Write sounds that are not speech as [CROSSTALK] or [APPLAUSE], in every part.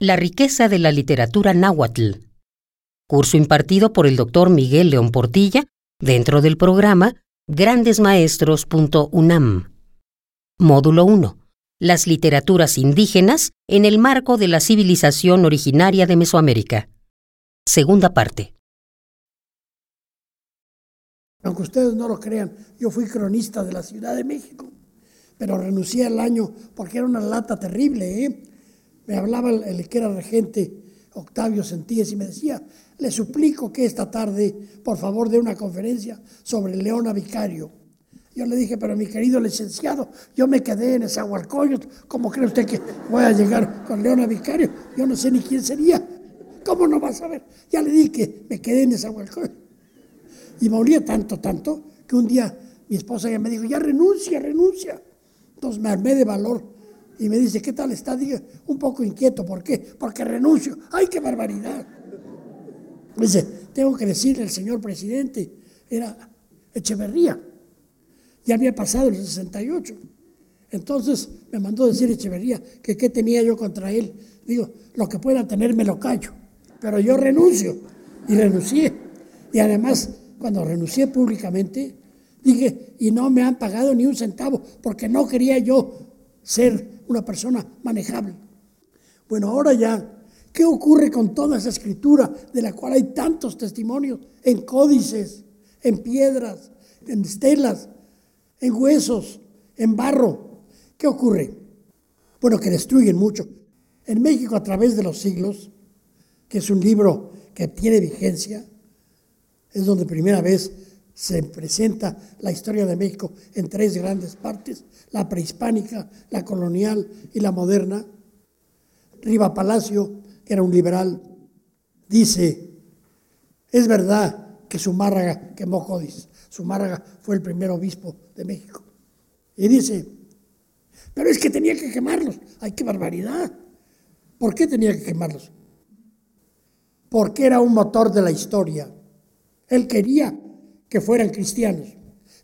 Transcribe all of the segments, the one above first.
La riqueza de la literatura náhuatl. Curso impartido por el doctor Miguel León Portilla dentro del programa grandesmaestros.unam. Módulo 1. Las literaturas indígenas en el marco de la civilización originaria de Mesoamérica. Segunda parte. Aunque ustedes no lo crean, yo fui cronista de la Ciudad de México, pero renuncié al año porque era una lata terrible. ¿eh? Me hablaba el, que era regente, Octavio Sentíes, y me decía, le suplico que esta tarde, por favor, dé una conferencia sobre Leona Vicario. Yo le dije, pero mi querido licenciado, yo me quedé en Agualcoyot, ¿cómo cree usted que voy a llegar con Leona Vicario? Yo no sé ni quién sería. ¿Cómo no va a saber? Ya le dije que me quedé en Agualcoyot. Y me olía tanto, tanto, que un día mi esposa ya me dijo, ya renuncia, renuncia. Entonces me armé de valor y me dice, ¿qué tal está? Diga, un poco inquieto, ¿por qué? Porque renuncio. ¡Ay, qué barbaridad! Dice, tengo que decirle al señor presidente, era Echeverría, ya había pasado el 68. Entonces me mandó decir Echeverría que qué tenía yo contra él. Digo, lo que pueda tener me lo callo, pero yo renuncio. Y renuncié. Y además, cuando renuncié públicamente, dije, y no me han pagado ni un centavo, porque no quería yo ser una persona manejable. Bueno, ahora ya, ¿qué ocurre con toda esa escritura de la cual hay tantos testimonios en códices, en piedras, en estelas, en huesos, en barro? ¿Qué ocurre? Bueno, que destruyen mucho. En México a través de los siglos, que es un libro que tiene vigencia, es donde primera vez se presenta la historia de México en tres grandes partes, la prehispánica, la colonial y la moderna. Riva Palacio, que era un liberal, dice, es verdad que Zumárraga quemó Códiz. Zumárraga fue el primer obispo de México. Y dice, pero es que tenía que quemarlos. ¡Ay, qué barbaridad! ¿Por qué tenía que quemarlos? Porque era un motor de la historia. Él quería que fueran cristianos.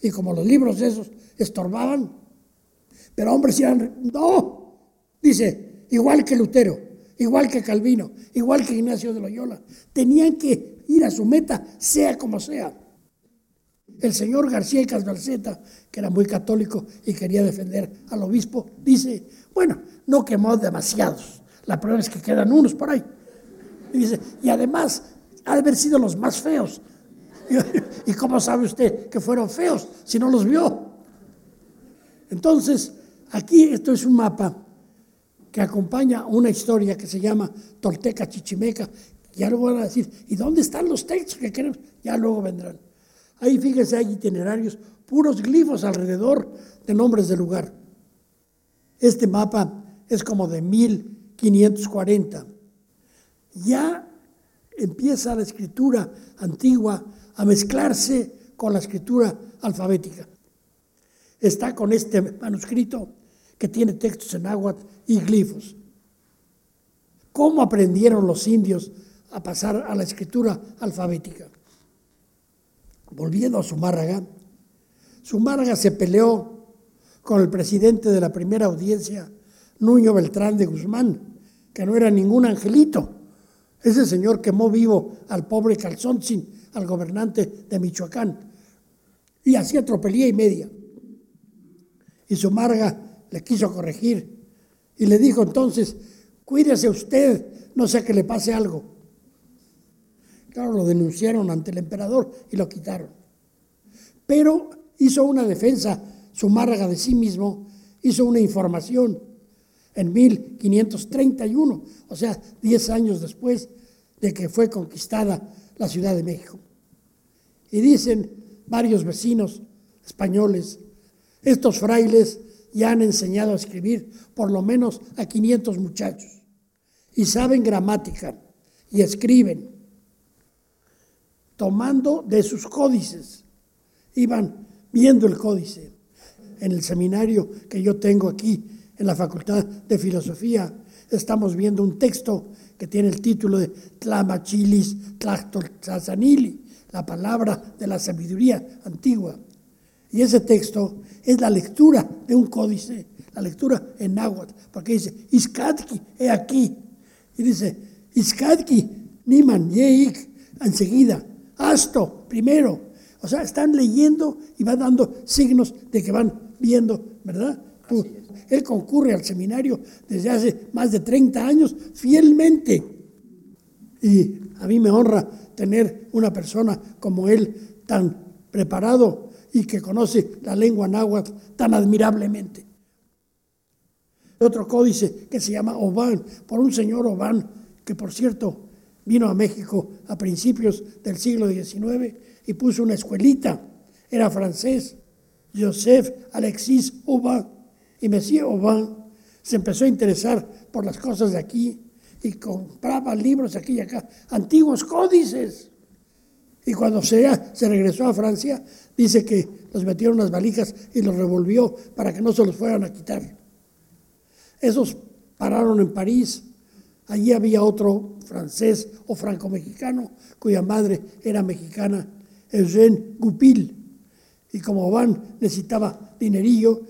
Y como los libros esos estorbaban, pero hombres eran, no, dice, igual que Lutero, igual que Calvino, igual que Ignacio de Loyola, tenían que ir a su meta, sea como sea. El señor García Casbalceta, que era muy católico y quería defender al obispo, dice, bueno, no quemó demasiados, la prueba es que quedan unos por ahí. Y dice, y además, ha de haber sido los más feos, [LAUGHS] ¿Y cómo sabe usted que fueron feos si no los vio? Entonces, aquí esto es un mapa que acompaña una historia que se llama Tolteca Chichimeca. Ya luego van a decir, ¿y dónde están los textos que queremos? Ya luego vendrán. Ahí fíjense, hay itinerarios, puros glifos alrededor de nombres de lugar. Este mapa es como de 1540. Ya empieza la escritura antigua a mezclarse con la escritura alfabética. Está con este manuscrito que tiene textos en agua y glifos. ¿Cómo aprendieron los indios a pasar a la escritura alfabética? Volviendo a Zumárraga, Zumárraga se peleó con el presidente de la primera audiencia, Nuño Beltrán de Guzmán, que no era ningún angelito. Ese señor quemó vivo al pobre Calzoncin al gobernante de Michoacán y hacía tropelía y media. Y su marga le quiso corregir y le dijo entonces, cuídese usted, no sea que le pase algo. Claro, lo denunciaron ante el emperador y lo quitaron. Pero hizo una defensa, su marga de sí mismo, hizo una información en 1531, o sea, 10 años después de que fue conquistada la Ciudad de México. Y dicen varios vecinos españoles, estos frailes ya han enseñado a escribir por lo menos a 500 muchachos y saben gramática y escriben, tomando de sus códices. Iban viendo el códice. En el seminario que yo tengo aquí en la Facultad de Filosofía, estamos viendo un texto que tiene el título de Tlamachilis Tlachtotzazanili, la palabra de la sabiduría antigua. Y ese texto es la lectura de un códice, la lectura en náhuatl, porque dice, Iskatki, he aquí, Y dice, Iskadki, Niman, Yeik, enseguida, Asto, primero. O sea, están leyendo y van dando signos de que van viendo, ¿verdad? él concurre al seminario desde hace más de 30 años fielmente. Y a mí me honra tener una persona como él tan preparado y que conoce la lengua náhuatl tan admirablemente. Otro códice que se llama Oban, por un señor Oban, que por cierto vino a México a principios del siglo XIX y puso una escuelita. Era francés, Joseph Alexis Aubin. Y Monsieur Aubin se empezó a interesar por las cosas de aquí y compraba libros aquí y acá, antiguos códices. Y cuando se, se regresó a Francia, dice que los metieron las valijas y los revolvió para que no se los fueran a quitar. Esos pararon en París. Allí había otro francés o franco-mexicano cuya madre era mexicana, Eugène Goupil. Y como Van necesitaba dinerillo,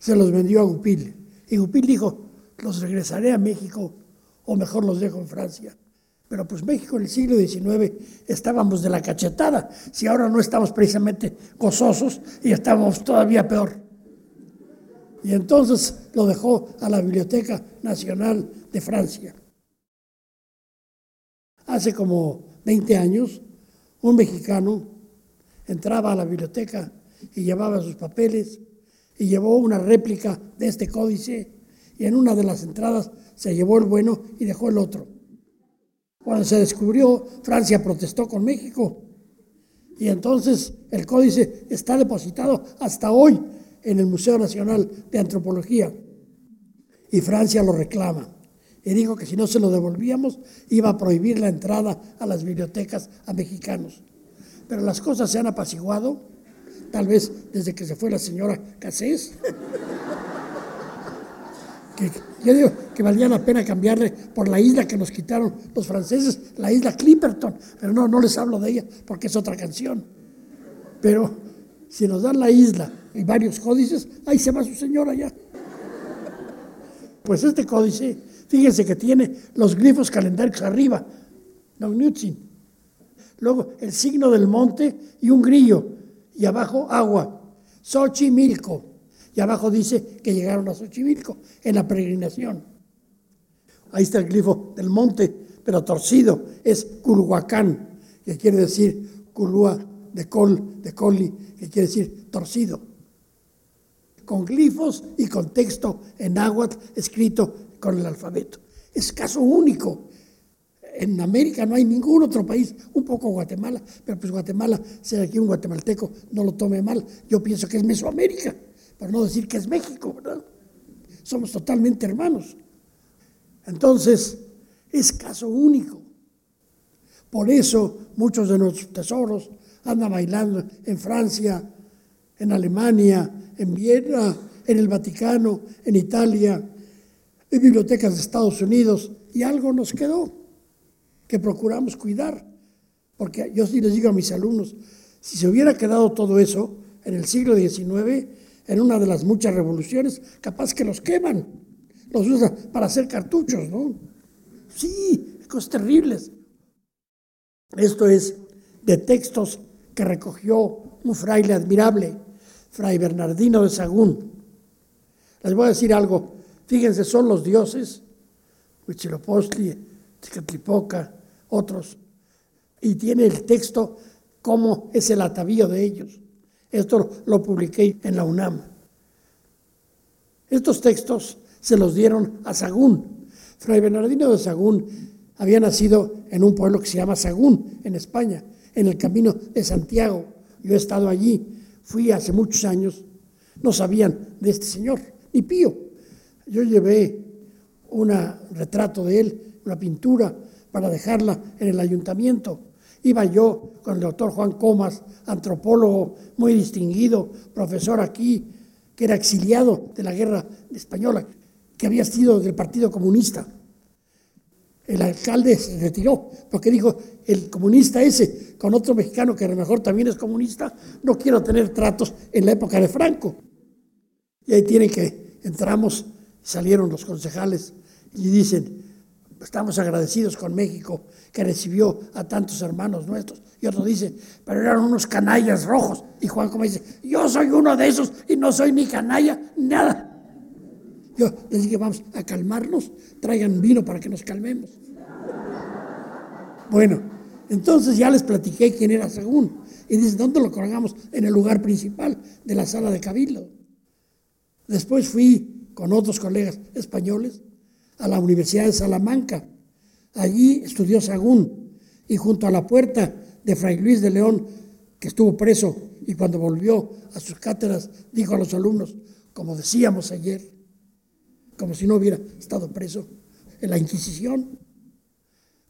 se los vendió a Goupil. Y Goupil dijo, los regresaré a México o mejor los dejo en Francia. Pero pues México en el siglo XIX estábamos de la cachetada, si ahora no estamos precisamente gozosos y estamos todavía peor. Y entonces lo dejó a la Biblioteca Nacional de Francia. Hace como 20 años, un mexicano entraba a la biblioteca y llevaba sus papeles y llevó una réplica de este códice y en una de las entradas se llevó el bueno y dejó el otro. Cuando se descubrió, Francia protestó con México y entonces el códice está depositado hasta hoy en el Museo Nacional de Antropología y Francia lo reclama. Y dijo que si no se lo devolvíamos iba a prohibir la entrada a las bibliotecas a mexicanos. Pero las cosas se han apaciguado, tal vez desde que se fue la señora Cassés. Que yo digo que valía la pena cambiarle por la isla que nos quitaron los franceses, la isla Clipperton, pero no, no les hablo de ella porque es otra canción. Pero si nos dan la isla y varios códices, ahí se va su señora ya. Pues este códice, fíjense que tiene los glifos calendarios arriba, Luego el signo del monte y un grillo, y abajo agua, Xochimilco. Y abajo dice que llegaron a Xochimilco en la peregrinación. Ahí está el glifo del monte, pero torcido, es Culhuacán, que quiere decir Culúa de col, de coli, que quiere decir torcido. Con glifos y con texto en náhuatl escrito con el alfabeto. Es caso único. En América no hay ningún otro país, un poco Guatemala, pero pues Guatemala, si aquí un guatemalteco no lo tome mal, yo pienso que es Mesoamérica, para no decir que es México, ¿verdad? Somos totalmente hermanos. Entonces, es caso único. Por eso muchos de nuestros tesoros anda bailando en Francia, en Alemania, en Viena, en el Vaticano, en Italia, en bibliotecas de Estados Unidos, y algo nos quedó que procuramos cuidar. Porque yo sí les digo a mis alumnos, si se hubiera quedado todo eso en el siglo XIX, en una de las muchas revoluciones, capaz que los queman, los usan para hacer cartuchos, ¿no? Sí, cosas terribles. Esto es de textos que recogió un fraile admirable, Fray Bernardino de Sagún. Les voy a decir algo, fíjense, son los dioses, Huitzilopochtli, Tecatlipoca, otros, y tiene el texto cómo es el atavío de ellos. Esto lo publiqué en la UNAM. Estos textos se los dieron a Sagún. Fray Bernardino de Sagún había nacido en un pueblo que se llama Sagún, en España, en el camino de Santiago. Yo he estado allí, fui hace muchos años, no sabían de este señor, ni pío. Yo llevé un retrato de él, una pintura, para dejarla en el ayuntamiento. Iba yo con el doctor Juan Comas, antropólogo muy distinguido, profesor aquí, que era exiliado de la guerra española, que había sido del Partido Comunista. El alcalde se retiró porque dijo, el comunista ese, con otro mexicano que a lo mejor también es comunista, no quiero tener tratos en la época de Franco. Y ahí tienen que, entramos, salieron los concejales y dicen, estamos agradecidos con México que recibió a tantos hermanos nuestros. Y otros dicen, pero eran unos canallas rojos. Y Juan como dice, yo soy uno de esos y no soy ni canalla, nada. Yo les dije, vamos a calmarnos, traigan vino para que nos calmemos. Bueno, entonces ya les platiqué quién era Sagún. Y dice, ¿dónde lo colgamos? En el lugar principal de la sala de cabildo. Después fui con otros colegas españoles a la Universidad de Salamanca. Allí estudió Sagún y junto a la puerta de Fray Luis de León, que estuvo preso y cuando volvió a sus cátedras dijo a los alumnos, como decíamos ayer, como si no hubiera estado preso en la Inquisición.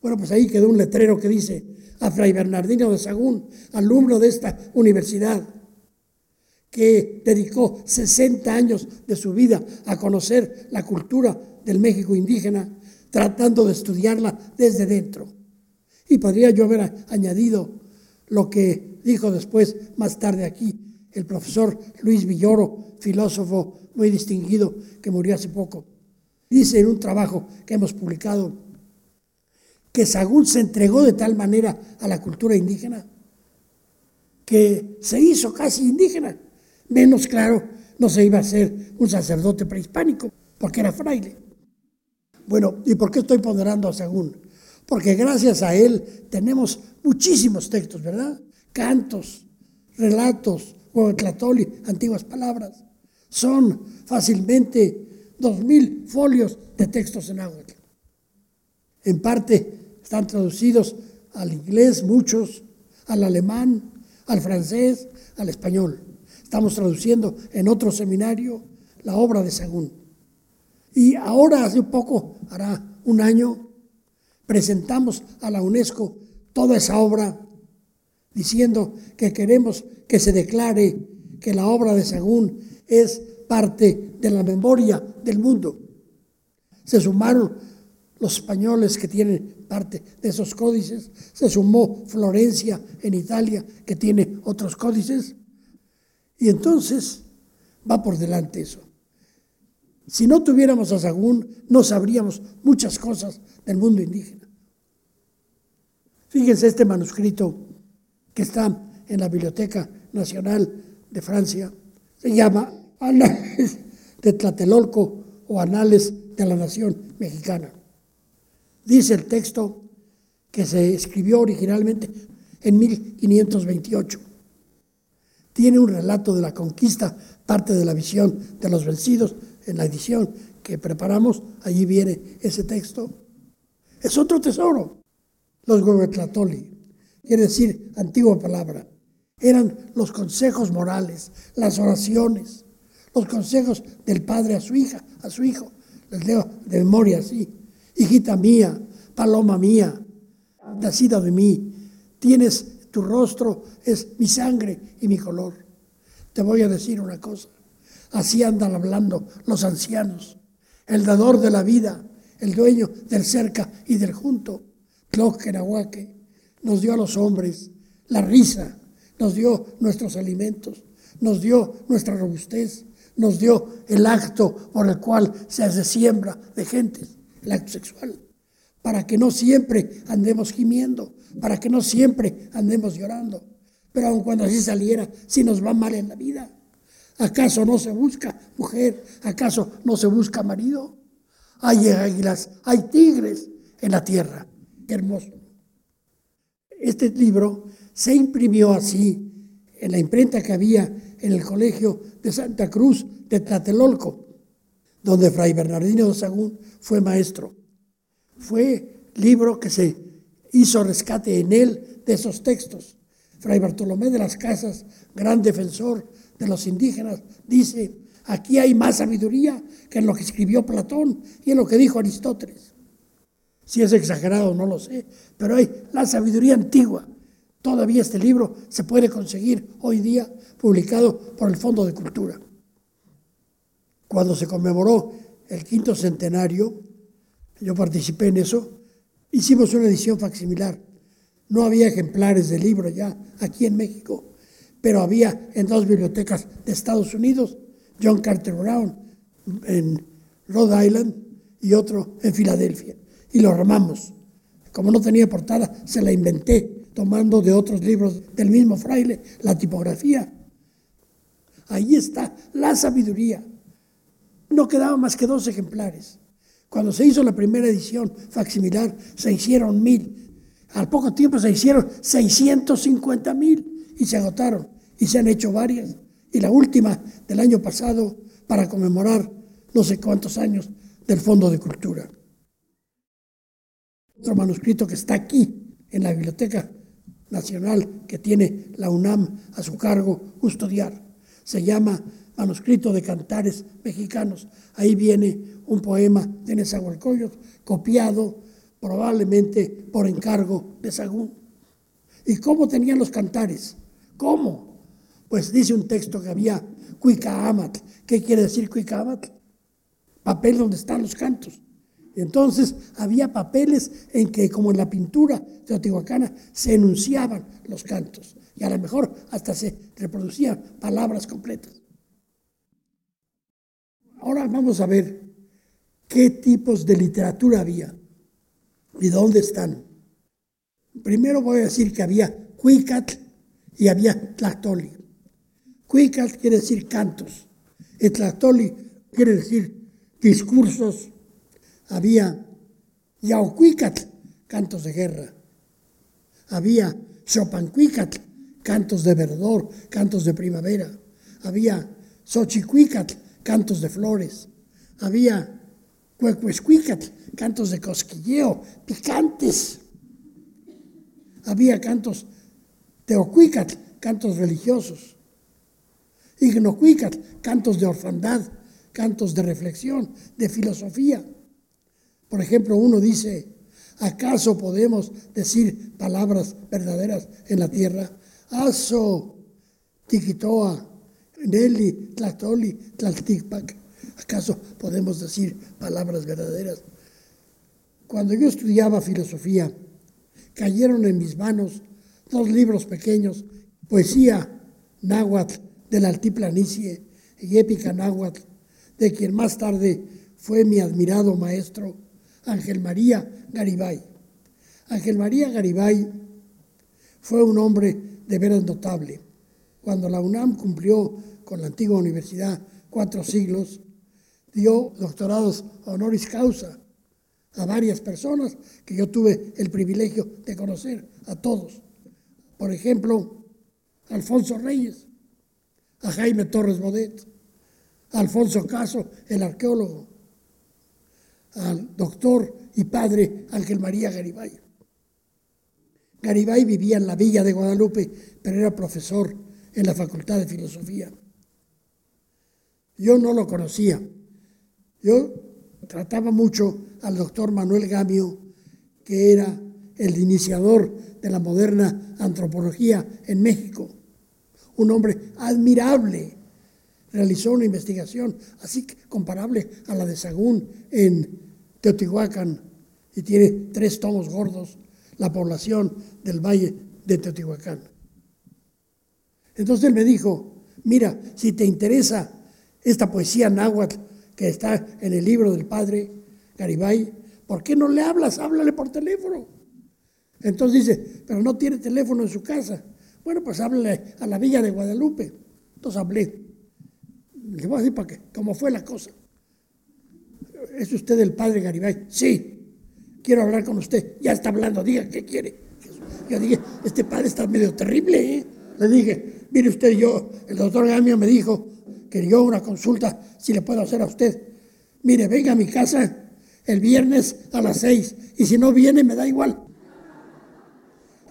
Bueno, pues ahí quedó un letrero que dice a Fray Bernardino de Sagún, alumno de esta universidad, que dedicó 60 años de su vida a conocer la cultura del México indígena, tratando de estudiarla desde dentro. Y podría yo haber añadido lo que dijo después, más tarde aquí, el profesor Luis Villoro, filósofo muy distinguido que murió hace poco. Dice en un trabajo que hemos publicado que Sagún se entregó de tal manera a la cultura indígena que se hizo casi indígena. Menos claro, no se iba a ser un sacerdote prehispánico, porque era fraile. Bueno, ¿y por qué estoy ponderando a Sagún? Porque gracias a él tenemos muchísimos textos, ¿verdad? Cantos, relatos, antiguas palabras. Son fácilmente dos mil folios de textos en agua. En parte están traducidos al inglés, muchos, al alemán, al francés, al español. Estamos traduciendo en otro seminario la obra de Sagún. Y ahora, hace poco, hará un año, presentamos a la UNESCO toda esa obra diciendo que queremos que se declare que la obra de Sagún es parte de la memoria del mundo. Se sumaron los españoles que tienen parte de esos códices, se sumó Florencia en Italia que tiene otros códices, y entonces va por delante eso. Si no tuviéramos a Sagún, no sabríamos muchas cosas del mundo indígena. Fíjense este manuscrito que está en la Biblioteca Nacional de Francia. Se llama Anales de Tlatelolco o Anales de la Nación Mexicana. Dice el texto que se escribió originalmente en 1528. Tiene un relato de la conquista, parte de la visión de los vencidos en la edición que preparamos, allí viene ese texto. Es otro tesoro. Los gobernatoli, quiere decir antigua palabra, eran los consejos morales, las oraciones, los consejos del padre a su hija, a su hijo. Les leo de memoria así. Hijita mía, paloma mía, nacida de mí, tienes tu rostro, es mi sangre y mi color. Te voy a decir una cosa. Así andan hablando los ancianos. El dador de la vida, el dueño del cerca y del junto, Tloquenahuaque, nos dio a los hombres la risa, nos dio nuestros alimentos, nos dio nuestra robustez, nos dio el acto por el cual se hace siembra de gentes, el acto sexual, para que no siempre andemos gimiendo, para que no siempre andemos llorando. Pero aun cuando así saliera, si nos va mal en la vida, ¿Acaso no se busca mujer? ¿Acaso no se busca marido? Hay águilas, hay tigres en la tierra. hermoso. Este libro se imprimió así en la imprenta que había en el colegio de Santa Cruz de Tlatelolco, donde Fray Bernardino de Sagún fue maestro. Fue libro que se hizo rescate en él de esos textos. Fray Bartolomé de las Casas, gran defensor de los indígenas, dice, aquí hay más sabiduría que en lo que escribió Platón y en lo que dijo Aristóteles. Si es exagerado, no lo sé, pero hay la sabiduría antigua. Todavía este libro se puede conseguir hoy día publicado por el Fondo de Cultura. Cuando se conmemoró el quinto centenario, yo participé en eso, hicimos una edición facsimilar. No había ejemplares del libro ya aquí en México pero había en dos bibliotecas de Estados Unidos, John Carter Brown en Rhode Island y otro en Filadelfia. y lo armamos. Como no tenía portada, se la inventé tomando de otros libros del mismo fraile la tipografía. Ahí está la sabiduría. No quedaban más que dos ejemplares. Cuando se hizo la primera edición facsimilar, se hicieron mil. Al poco tiempo se hicieron 650 mil y se agotaron. Y se han hecho varias. Y la última del año pasado para conmemorar no sé cuántos años del Fondo de Cultura. Otro manuscrito que está aquí en la Biblioteca Nacional que tiene la UNAM a su cargo custodiar. Se llama Manuscrito de Cantares Mexicanos. Ahí viene un poema de Nezahualcóyotl copiado probablemente por encargo de Sagún. ¿Y cómo tenían los cantares? ¿Cómo? Pues dice un texto que había Cuicaamatl. ¿Qué quiere decir Cuicaamatl? Papel donde están los cantos. Entonces había papeles en que, como en la pintura teotihuacana, se enunciaban los cantos y a lo mejor hasta se reproducían palabras completas. Ahora vamos a ver qué tipos de literatura había y dónde están. Primero voy a decir que había Cuicatl y había Tlactoli. Cuicatl quiere decir cantos, y Tlactoli quiere decir discursos había Yaucuicatl, cantos de guerra. Había Chopancuicatl, cantos de verdor, cantos de primavera. Había Xochicuicatl, cantos de flores. Había Cuecuescuicatl, cantos de cosquilleo, picantes. Había cantos Teocuicatl, cantos religiosos. Ignocuicatl, cantos de orfandad, cantos de reflexión, de filosofía. Por ejemplo, uno dice, ¿acaso podemos decir palabras verdaderas en la tierra? Aso, tiquitoa, Nelly, Tlatoli, Tlalticpac. ¿Acaso podemos decir palabras verdaderas? Cuando yo estudiaba filosofía, cayeron en mis manos dos libros pequeños, poesía náhuatl de la altiplanicie y épica náhuatl, de quien más tarde fue mi admirado maestro Ángel María Garibay. Ángel María Garibay fue un hombre de veras notable. Cuando la UNAM cumplió con la antigua universidad cuatro siglos, dio doctorados honoris causa a varias personas que yo tuve el privilegio de conocer, a todos. Por ejemplo, Alfonso Reyes, a Jaime Torres Bodet, a Alfonso Caso, el arqueólogo, al doctor y padre Ángel María Garibay. Garibay vivía en la villa de Guadalupe, pero era profesor en la Facultad de Filosofía. Yo no lo conocía. Yo trataba mucho al doctor Manuel Gamio, que era el iniciador de la moderna antropología en México. Un hombre admirable. Realizó una investigación así comparable a la de Sagún en Teotihuacán y tiene tres tomos gordos, la población del valle de Teotihuacán. Entonces él me dijo, mira, si te interesa esta poesía náhuatl que está en el libro del padre Garibay, ¿por qué no le hablas? Háblale por teléfono. Entonces dice, pero no tiene teléfono en su casa. Bueno, pues háblale a la villa de Guadalupe. Entonces hablé. Le voy a decir para qué, cómo fue la cosa. ¿Es usted el padre Garibay? Sí, quiero hablar con usted. Ya está hablando, diga qué quiere. Yo dije, este padre está medio terrible. ¿eh? Le dije, mire usted, yo, el doctor Gamio me dijo que yo una consulta, si le puedo hacer a usted. Mire, venga a mi casa el viernes a las seis y si no viene me da igual.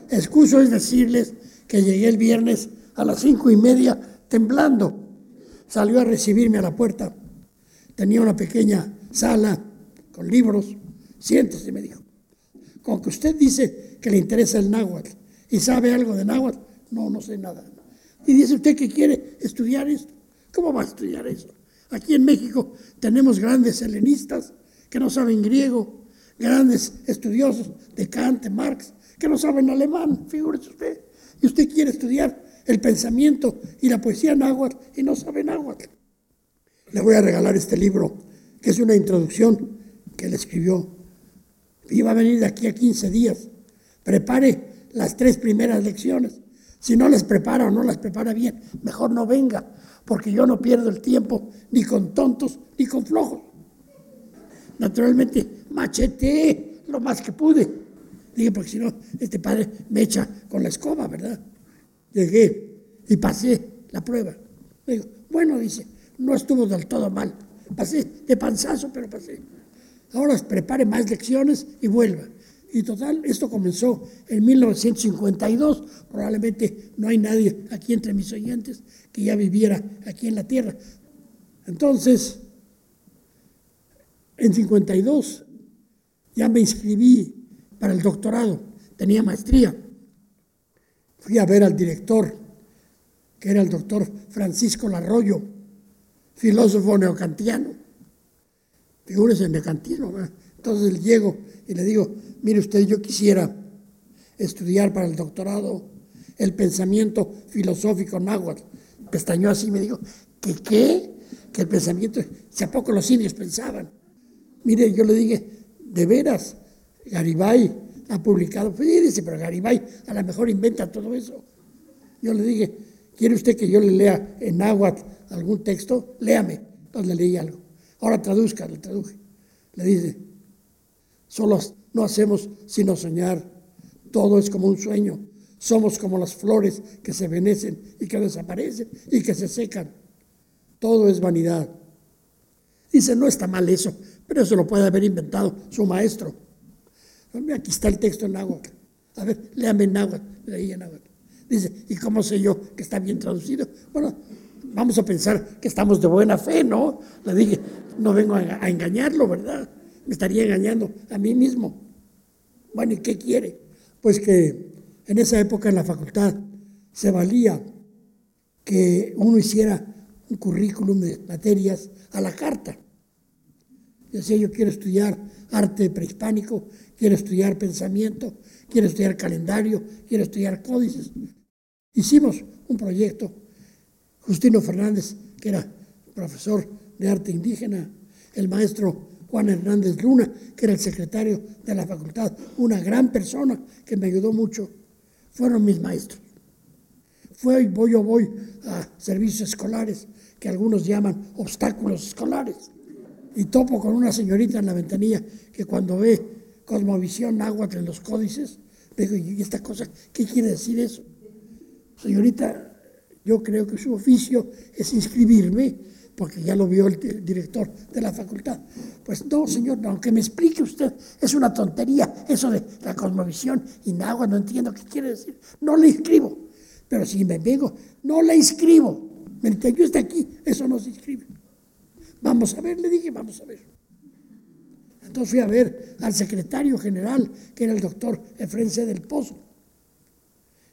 Excuso es decirles que llegué el viernes a las cinco y media temblando. Salió a recibirme a la puerta. Tenía una pequeña sala con libros. Siéntese, me dijo. Con que usted dice que le interesa el náhuatl y sabe algo de náhuatl, no, no sé nada. Y dice usted que quiere estudiar esto. ¿Cómo va a estudiar eso? Aquí en México tenemos grandes helenistas que no saben griego, grandes estudiosos de Kant, Marx, que no saben alemán, figúrese usted. Y usted quiere estudiar el pensamiento y la poesía náhuatl y no sabe náhuatl. Le voy a regalar este libro que es una introducción que él escribió Iba a venir de aquí a 15 días. Prepare las tres primeras lecciones. Si no las prepara o no las prepara bien, mejor no venga, porque yo no pierdo el tiempo ni con tontos ni con flojos. Naturalmente, macheteé lo más que pude. Dije, porque si no, este padre me echa con la escoba, ¿verdad? Llegué y pasé la prueba. Digo, bueno, dice, no estuvo del todo mal. Pasé de panzazo, pero pasé. Ahora prepare más lecciones y vuelva. Y total, esto comenzó en 1952. Probablemente no hay nadie aquí entre mis oyentes que ya viviera aquí en la tierra. Entonces, en 52 ya me inscribí para el doctorado, tenía maestría. Fui a ver al director, que era el doctor Francisco Larroyo, filósofo neocantiano. Figúrese en neocantismo. Entonces llego y le digo, mire usted, yo quisiera estudiar para el doctorado el pensamiento filosófico náhuatl. Pestañó así y me dijo, ¿que qué? Que el pensamiento, si a poco los indios pensaban. Mire, yo le dije, de veras, Garibay ha publicado, pues dice, pero Garibay a lo mejor inventa todo eso. Yo le dije, ¿quiere usted que yo le lea en náhuatl algún texto? Léame. Entonces le leí algo. Ahora traduzca, le traduje. Le dice, solo no hacemos sino soñar. Todo es como un sueño. Somos como las flores que se venecen y que desaparecen y que se secan. Todo es vanidad. Dice, no está mal eso, pero eso lo puede haber inventado su maestro. Aquí está el texto en náhuatl. A ver, léame en náhuatl. Leí en náhuatl. Dice, ¿y cómo sé yo que está bien traducido? Bueno, vamos a pensar que estamos de buena fe, ¿no? Le dije, no vengo a engañarlo, ¿verdad? Me estaría engañando a mí mismo. Bueno, ¿y qué quiere? Pues que en esa época en la facultad se valía que uno hiciera un currículum de materias a la carta. Decía, yo quiero estudiar arte prehispánico, quiero estudiar pensamiento, quiero estudiar calendario, quiero estudiar códices. Hicimos un proyecto. Justino Fernández, que era profesor de arte indígena, el maestro Juan Hernández Luna, que era el secretario de la facultad, una gran persona que me ayudó mucho, fueron mis maestros. Fue, voy, yo voy a servicios escolares, que algunos llaman obstáculos escolares, y topo con una señorita en la ventanilla que cuando ve cosmovisión náhuatl en los códices, me digo, ¿y esta cosa qué quiere decir eso? Señorita, yo creo que su oficio es inscribirme porque ya lo vio el, director de la facultad. Pues no, señor, aunque me explique usted, es una tontería eso de la cosmovisión y nada, no entiendo qué quiere decir. No le inscribo. Pero si me vengo, no le inscribo. Mientras yo esté aquí, eso no se inscribe. Vamos a ver, le dije, vamos a ver. Entonces fui a ver al secretario general, que era el doctor Efrense del Pozo,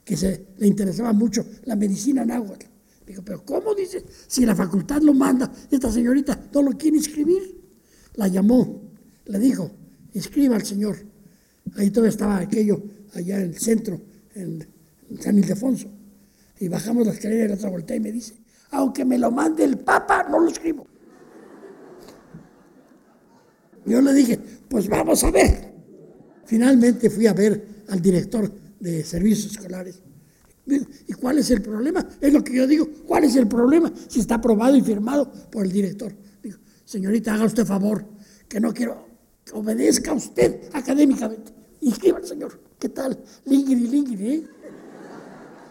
que se, le interesaba mucho la medicina náhuatl. Digo, pero ¿cómo dice? Si la facultad lo manda, esta señorita no lo quiere inscribir. La llamó, le dijo, inscriba al señor. Ahí todavía estaba aquello, allá en el centro, en San Ildefonso. Y bajamos la escalera y la otra voltea y me dice, aunque me lo mande el Papa, no lo escribo. Yo le dije, pues vamos a ver. Finalmente fui a ver al director de servicios escolares ¿Y cuál es el problema? Es lo que yo digo. ¿Cuál es el problema? Si está aprobado y firmado por el director. Digo, señorita, haga usted favor, que no quiero que obedezca usted académicamente. Inscriba al señor. ¿Qué tal? Lingiri, lingiri, ¿eh?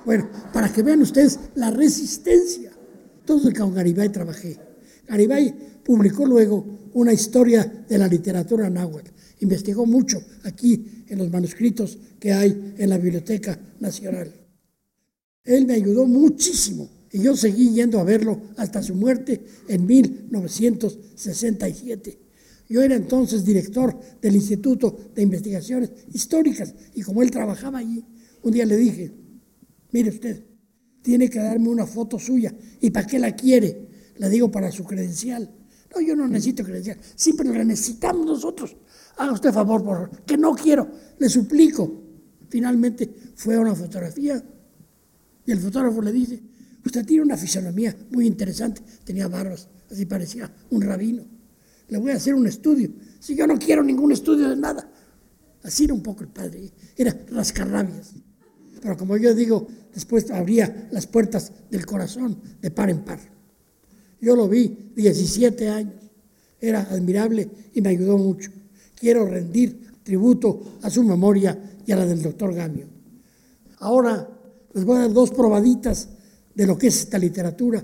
Bueno, para que vean ustedes la resistencia. Entonces con Garibay trabajé. Garibay publicó luego una historia de la literatura náhuatl. Investigó mucho aquí en los manuscritos que hay en la Biblioteca Nacional. Él me ayudó muchísimo y yo seguí yendo a verlo hasta su muerte en 1967. Yo era entonces director del Instituto de Investigaciones Históricas y como él trabajaba allí, un día le dije, mire usted, tiene que darme una foto suya. ¿Y para qué la quiere? Le digo para su credencial. No, yo no necesito credencial. Sí, pero necesitamos nosotros. Haga usted favor, por que no quiero. Le suplico. Finalmente fue una fotografía y el fotógrafo le dice, usted tiene una fisonomía muy interesante, tenía barbas, así parecía un rabino. Le voy a hacer un estudio. Si yo no quiero ningún estudio de nada, Así era un poco el padre, era rascarrabias. Pero como yo digo, después abría las puertas del corazón de par en par. Yo lo vi 17 años, era admirable y me ayudó mucho. Quiero rendir tributo a su memoria y a la del doctor Gamio. Ahora les voy a dar dos probaditas de lo que es esta literatura.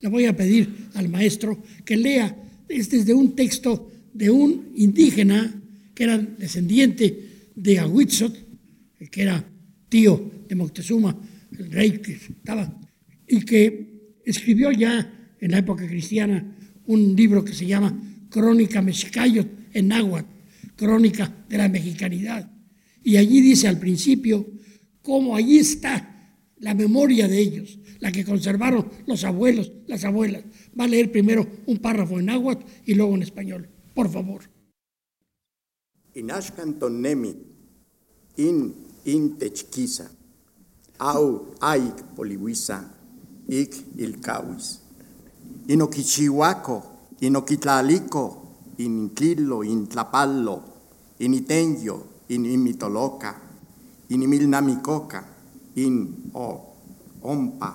Le voy a pedir al maestro que lea, este es de un texto de un indígena que era descendiente de Ahuitzot, que era tío de Moctezuma, el rey que estaba, y que escribió ya en la época cristiana un libro que se llama Crónica Mexicayot en náhuatl, Crónica de la Mexicanidad. Y allí dice al principio cómo allí está la memoria de ellos, la que conservaron los abuelos, las abuelas. Va a leer primero un párrafo en náhuatl y luego en español, por favor. In au aik poliwisa ik ilkawis. Inokichihuaco, inoquitlalico, Intlilo, Intlapallo, Initenyo, Inimitoloca, Inimilnamicoca, In o Ompa,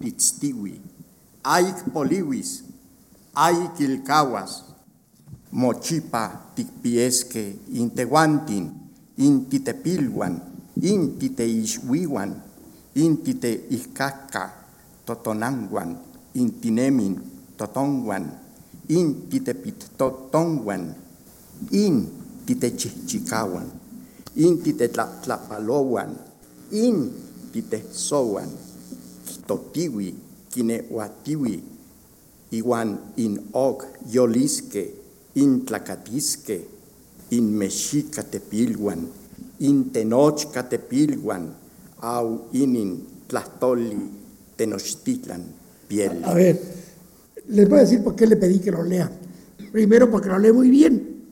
Pitztiwi, Aik Poliwis, Aik Ilcahuas, Mochipa, Tikpiesque, Integuantin, Intitepilwan, Intite Ixhuiwan, Intite Ixcaca, Totonanguan, Intinemin, Totonguan, in titepit totongwan, in titechichikawan, in titetlapalowan, in titesowan, totiwi, kinewatiwi, iwan in og yoliske, in tlacatiske, in mexicatepilwan, in tenochcatepilwan, au inin tlahtoli tenochtitlan piel. A ver, les voy a decir por qué le pedí que lo lea. Primero, porque lo lee muy bien.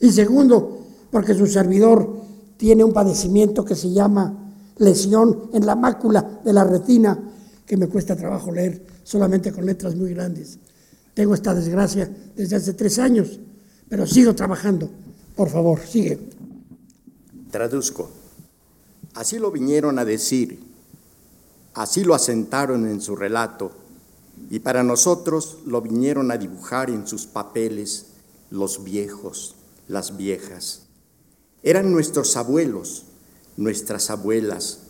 Y segundo, porque su servidor tiene un padecimiento que se llama lesión en la mácula de la retina, que me cuesta trabajo leer solamente con letras muy grandes. Tengo esta desgracia desde hace tres años, pero sigo trabajando. Por favor, sigue. Traduzco. Así lo vinieron a decir, así lo asentaron en su relato y para nosotros lo vinieron a dibujar en sus papeles los viejos, las viejas. Eran nuestros abuelos, nuestras abuelas,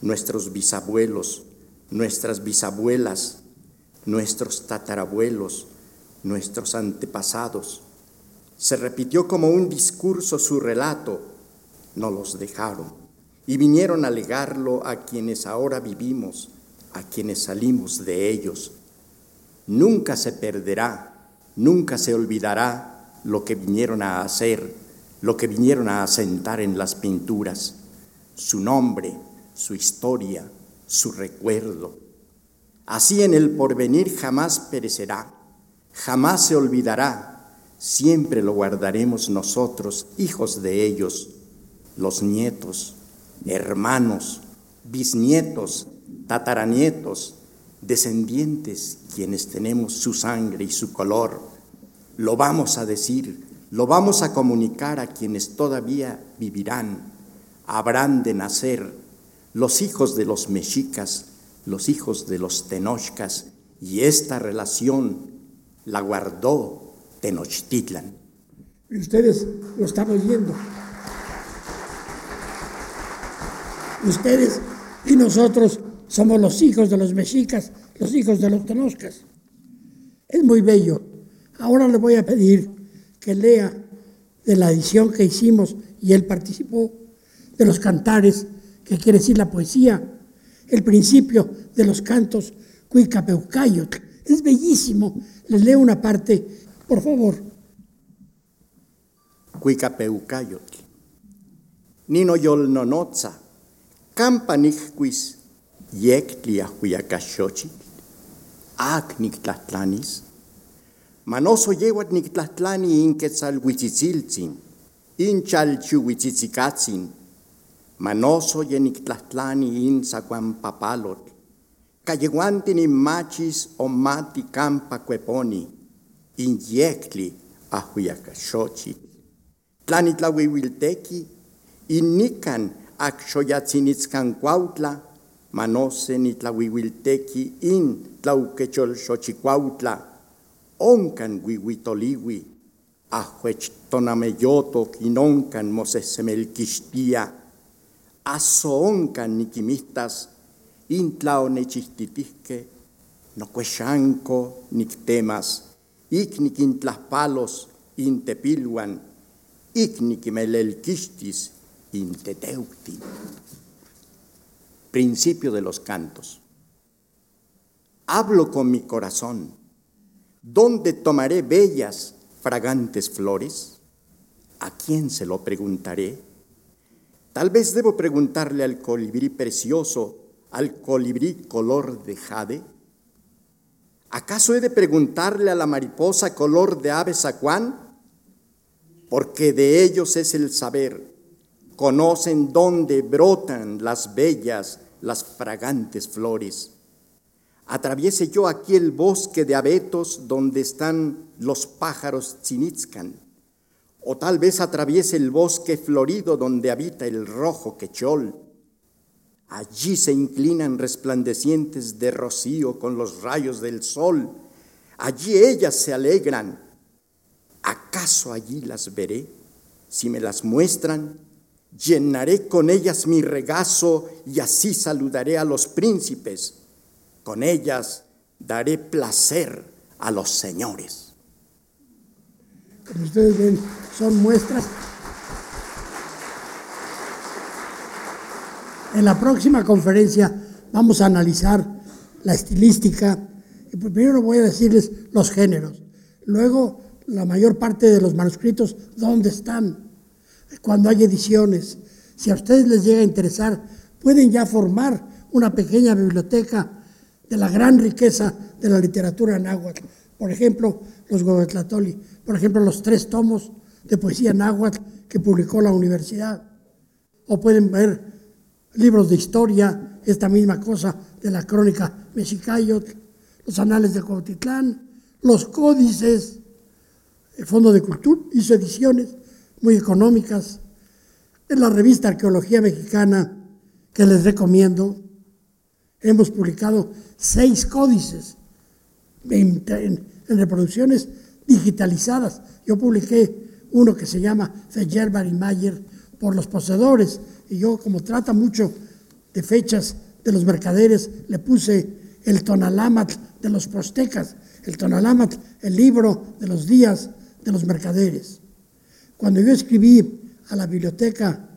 nuestros bisabuelos, nuestras bisabuelas, nuestros tatarabuelos, nuestros antepasados. Se repitió como un discurso su relato, no los dejaron y vinieron a legarlo a quienes ahora vivimos, a quienes salimos de ellos Nunca se perderá, nunca se olvidará lo que vinieron a hacer, lo que vinieron a asentar en las pinturas, su nombre, su historia, su recuerdo. Así en el porvenir jamás perecerá, jamás se olvidará, siempre lo guardaremos nosotros, hijos de ellos, los nietos, hermanos, bisnietos, tataranietos, descendientes quienes tenemos su sangre y su color, lo vamos a decir, lo vamos a comunicar a quienes todavía vivirán, habrán de nacer los hijos de los mexicas, los hijos de los tenochcas, y esta relación la guardó Tenochtitlan. Y ustedes lo están oyendo. Ustedes y nosotros somos los hijos de los mexicas, los hijos de los tenoscas. Es muy bello. Ahora le voy a pedir que lea de la edición que hicimos y él participó, de los cantares, que quiere decir la poesía, el principio de los cantos Cuicapeucayot. Es bellísimo. Les leo una parte, por favor. Cuicapeucayot. Nino yol nonotza, campanijquis yectlia huyacaxochi, ac nictlahtlanis, manoso yewat nictlahtlani in quetzalhuitzitziltzin, in chalchuhuitzitzicatzin, manoso ye nictlahtlani in sacuampapalot, cayeguantin in machis o mati campa cueponi, in yectli a huyacaxochi, tlanitlahuihuiltequi, Innican axoyatzinitzcan cuautla, manose nitlawiuiltequi in tlauquecholxochicuautla, oncan uiuitoliui, ahuechtonameyotoc in oncan mosehsemelquixtia, aso oncan niquimistas in tlaonechixtitihque, nocuexanco nictemas, ic niquintlahpalos in tepiluan, ic niquimelelquixtis in teteutin. Principio de los cantos. Hablo con mi corazón. ¿Dónde tomaré bellas, fragantes flores? ¿A quién se lo preguntaré? Tal vez debo preguntarle al colibrí precioso, al colibrí color de jade. ¿Acaso he de preguntarle a la mariposa color de ave sacuán? Porque de ellos es el saber. Conocen dónde brotan las bellas, las fragantes flores. Atraviese yo aquí el bosque de abetos donde están los pájaros tzinitzcan, o tal vez atraviese el bosque florido donde habita el rojo quechol. Allí se inclinan resplandecientes de rocío con los rayos del sol. Allí ellas se alegran. ¿Acaso allí las veré? Si me las muestran, llenaré con ellas mi regazo y así saludaré a los príncipes. Con ellas daré placer a los señores. Como ustedes ven, son muestras. En la próxima conferencia vamos a analizar la estilística. Primero voy a decirles los géneros. Luego, la mayor parte de los manuscritos, ¿dónde están? Cuando hay ediciones. Si a ustedes les llega a interesar, pueden ya formar una pequeña biblioteca de la gran riqueza de la literatura náhuatl. Por ejemplo, los Gobetlatoli, por ejemplo, los tres tomos de poesía náhuatl que publicó la universidad. O pueden ver libros de historia, esta misma cosa de la crónica mexicayot, los anales de Cuautitlán, los códices, el Fondo de Cultura hizo ediciones muy económicas. En la revista Arqueología Mexicana, que les recomiendo, hemos publicado seis códices en, reproducciones digitalizadas. Yo publiqué uno que se llama Feyer y Mayer por los poseedores, y yo como trata mucho de fechas de los mercaderes, le puse el Tonalamatl de los postecas, el Tonalamatl, el libro de los días de los mercaderes. Cuando yo escribí a la biblioteca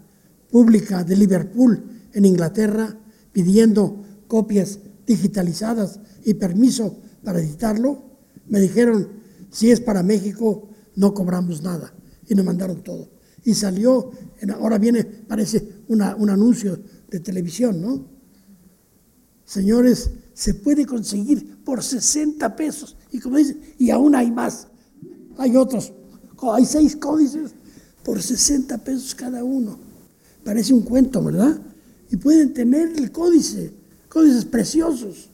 pública de Liverpool en Inglaterra pidiendo copias digitalizadas y permiso para editarlo, me dijeron, si es para México, no cobramos nada. Y me mandaron todo. Y salió, ahora viene, parece un anuncio de televisión, ¿no? Señores, se puede conseguir por 60 pesos. Y como dicen, y aún hay más. Hay otros, hay seis códices por 60 pesos cada uno. Parece un cuento, ¿verdad? Y pueden tener el códice códices preciosos,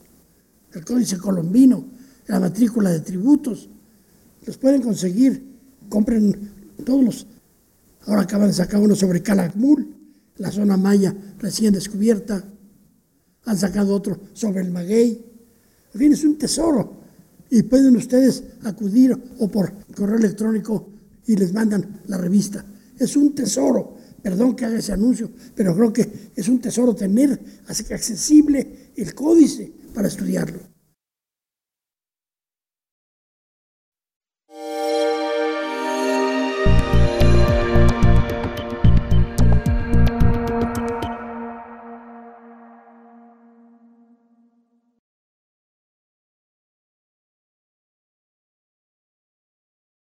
el códice colombino, la matrícula de tributos, los pueden conseguir, compren todos los. Ahora acaban de sacar uno sobre Calakmul, la zona maya recién descubierta. Han sacado otro sobre el maguey. En fin, es un tesoro. Y pueden ustedes acudir o por correo electrónico y les mandan la revista. Es un tesoro. Perdón que haga ese anuncio, pero creo que es un tesoro tener accesible el códice para estudiarlo.